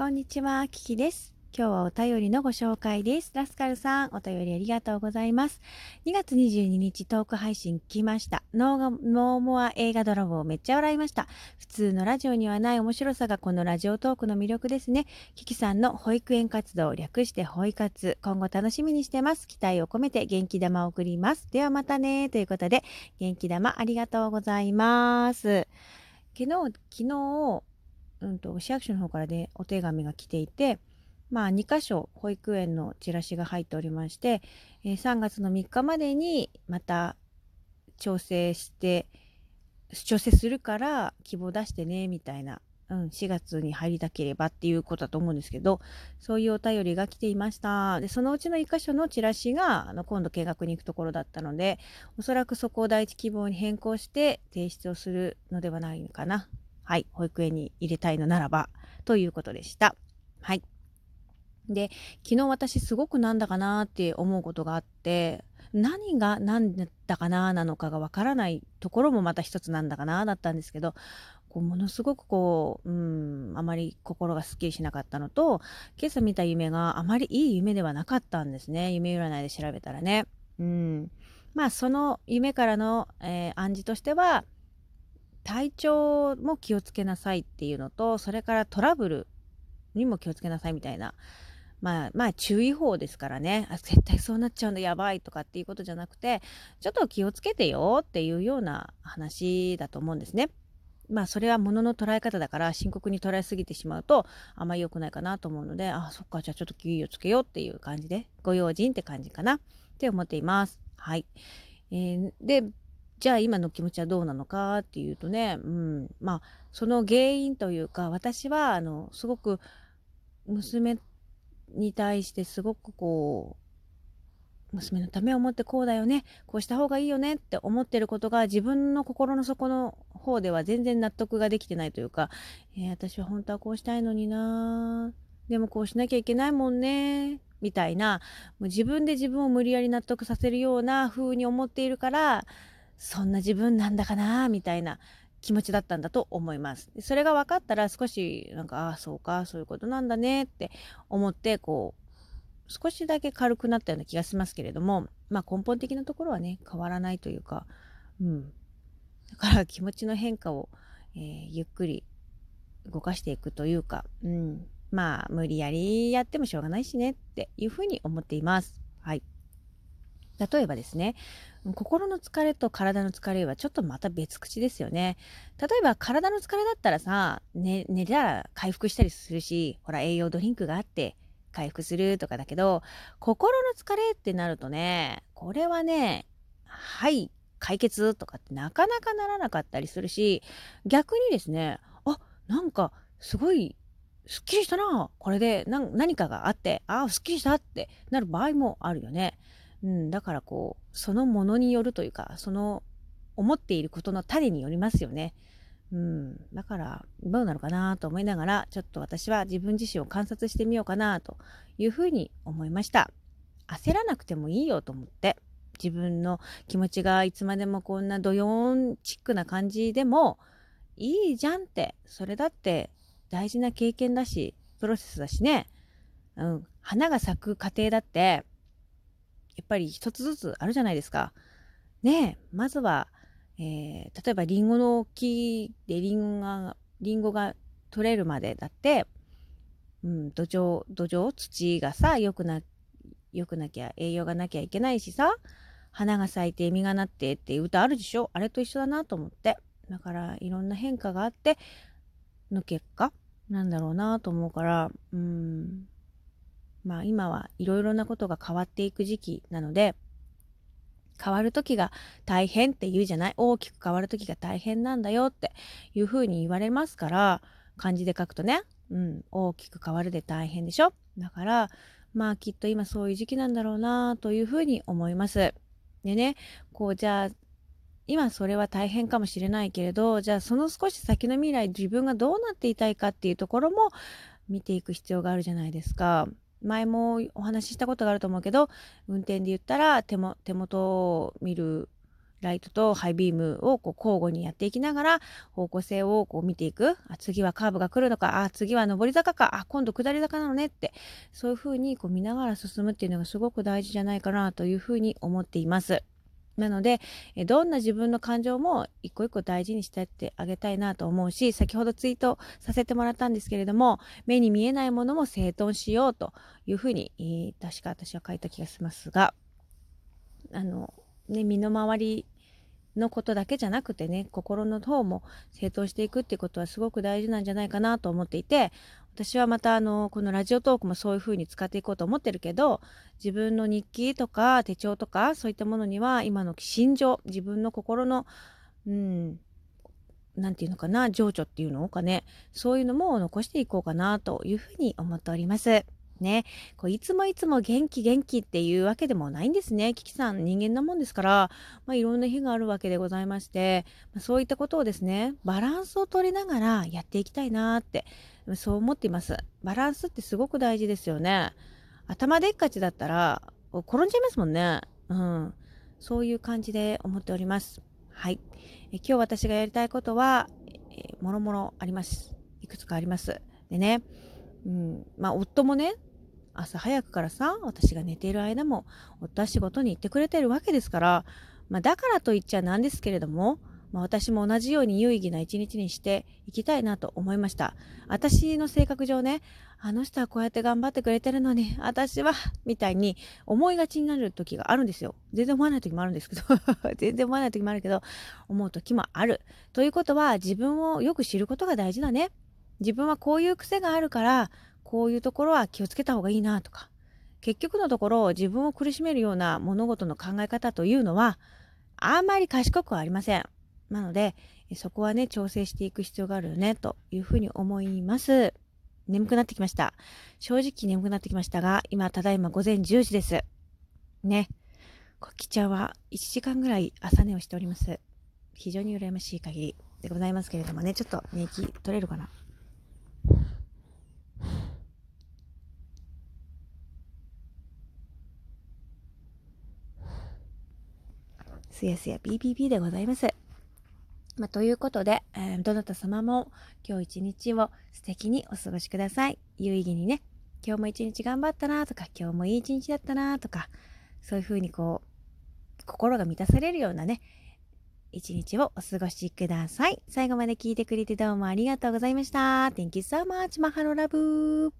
こんにちは、キキです。今日はお便りのご紹介です。ラスカルさん、お便りありがとうございます。2月22日トーク配信来ました。ノーモア映画ドラゴンめっちゃ笑いました。普通のラジオにはない面白さがこのラジオトークの魅力ですね。キキさんの保育園活動、略して保育活、今後楽しみにしてます。期待を込めて元気玉を送ります。ではまたねということで、元気玉ありがとうございます。昨日、昨日、うんと、市役所の方からでお手紙が来ていて、まあ、2箇所保育園のチラシが入っておりまして、えー3月の3日までにまた調整して、調整するから希望出してね、みたいな、うん、4月に入りたければっていうことだと思うんですけど、そういうお便りが来ていました。で、そのうちの1箇所のチラシが、あの、今度見学に行くところだったので、おそらくそこを第一希望に変更して提出をするのではないのかな。はい。保育園に入れたいのならば、ということでした。はい。で、昨日私すごくなんだかなって思うことがあって、何が何だったかななのかがわからないところもまた一つなんだかなだったんですけど、こうものすごくこう、うん、あまり心がすっきりしなかったのと、今朝見た夢があまりいい夢ではなかったんですね。夢占いで調べたらね。うん。まあその夢からの、えー暗示としては、体調も気をつけなさいっていうのと、それからトラブルにも気をつけなさいみたいな。まあまあ注意報ですからね。あ、絶対そうなっちゃうんだ、やばいとかっていうことじゃなくて、ちょっと気をつけてよっていうような話だと思うんですね。まあそれは物のの捉え方だから深刻に捉えすぎてしまうとあんまり良くないかなと思うので、あ、そっか、じゃあちょっと気をつけようっていう感じで、ご用心って感じかなって思っています。はい。えーで、じゃあ今の気持ちはどうなのかっていうとね、うん、まあその原因というか私はあのすごく娘に対してすごくこう娘のためを思ってこうだよねこうした方がいいよねって思ってることが自分の心の底の方では全然納得ができてないというか、えー私は本当はこうしたいのになでもこうしなきゃいけないもんねみたいなもう自分で自分を無理やり納得させるような風に思っているからそんな自分なんだかなみたいな気持ちだったんだと思います。それが分かったら少しなんかああそうかそういうことなんだねって思ってこう少しだけ軽くなったような気がしますけれどもまあ根本的なところはね変わらないというかうんだから気持ちの変化を、えーゆっくり動かしていくというか、うん、まあ無理やりやってもしょうがないしねっていうふうに思っています。例えばですね、心の疲れと体の疲れはちょっとまた別口ですよね。例えば体の疲れだったらさ、ね、寝たら回復したりするし、ほら栄養ドリンクがあって回復するとかだけど、心の疲れってなるとね、これはね、はい、解決とかってなかなかならなかったりするし、逆にですね、あ、なんかすごいすっきりしたな、これで何かがあって、ああ、すっきりしたってなる場合もあるよね。うん、だからこう、そのものによるというか、その思っていることの種によりますよね。うん、だからどうなのかなと思いながら、ちょっと私は自分自身を観察してみようかなというふうに思いました。焦らなくてもいいよと思って、自分の気持ちがいつまでもこんなドヨーンチックな感じでもいいじゃんって、それだって大事な経験だし、プロセスだしね。うん、花が咲く過程だって、やっぱり一つずつあるじゃないですか。ね、まずは、えー例えばリンゴの木でリンゴが、リンゴが取れるまでだって、うん、土壌、土壌、土がさ、良くな、良くなきゃ、栄養がなきゃいけないしさ、花が咲いて実がなってっていう歌あるでしょ？あれと一緒だなと思って。だから、いろんな変化があって、の結果なんだろうなと思うから、うん、まあ今はいろいろなことが変わっていく時期なので、変わる時が大変って言うじゃない？大きく変わる時が大変なんだよっていうふうに言われますから、漢字で書くとね、うん、大きく変わるで大変でしょ？だから、まあきっと今そういう時期なんだろうなというふうに思います。でね、こうじゃあ、今それは大変かもしれないけれど、じゃあその少し先の未来自分がどうなっていたいかっていうところも見ていく必要があるじゃないですか。前もお話ししたことがあると思うけど、運転で言ったら手も手元を見るライトとハイビームをこう交互にやっていきながら方向性をこう見ていくあ次はカーブが来るのかあ次は上り坂かあ今度下り坂なのねってそういうふうにこう見ながら進むっていうのがすごく大事じゃないかなというふうに思っています。なのでどんな自分の感情も一個一個大事にしてってあげたいなと思うし先ほどツイートさせてもらったんですけれども目に見えないものも整頓しようというふうに、確か私は書いた気がしますがあのね身の回りのことだけじゃなくてね心の方も整頓していくっていうことはすごく大事なんじゃないかなと思っていて私はまたあのこのラジオトークもそういう風に使っていこうと思ってるけど自分の日記とか手帳とかそういったものには今の心情自分の心のうん何て言うのかな情緒っていうのかねそういうのも残していこうかなというふうに思っております。ね、こういつもいつも元気元気っていうわけでもないんですね。キキさん人間なもんですから、まあ、いろんな日があるわけでございまして、まあ、そういったことをですね、バランスを取りながらやっていきたいなって、そう思っています。バランスってすごく大事ですよね。頭でっかちだったら転んじゃいますもんね。うん。そういう感じで思っております。はい。え今日私がやりたいことは、えー、もろもろあります。いくつかあります。でね、うん、まあ夫もね、朝早くからさ私が寝ている間も夫は仕事に行ってくれてるわけですから、まあ、だからと言っちゃなんですけれども、まあ、私も同じように有意義な一日にしていきたいなと思いました。私の性格上ねあの人はこうやって頑張ってくれてるのに私はみたいに思いがちになる時があるんですよ。全然思わない時もあるんですけど。全然思わない時もあるけど思う時もある。ということは自分をよく知ることが大事だね。自分はこういう癖があるからこういうところは気をつけた方がいいなとか。結局のところ自分を苦しめるような物事の考え方というのはあんまり賢くはありません。なのでそこはね調整していく必要があるよねというふうに思います。眠くなってきました。正直眠くなってきましたが今ただいま午前10時です。ね。こきちゃんは1時間ぐらい朝寝をしております。非常に羨ましい限りでございますけれどもねちょっと寝息取れるかな？すやすや BBB でございます。まあ、ということで、えー、どなた様も今日一日を素敵にお過ごしください。有意義にね、今日も一日頑張ったなとか、今日もいい一日だったなとか、そういうふうにこう、心が満たされるようなね、一日をお過ごしください。最後まで聞いてくれてどうもありがとうございました。Thank you so much. マハロラブ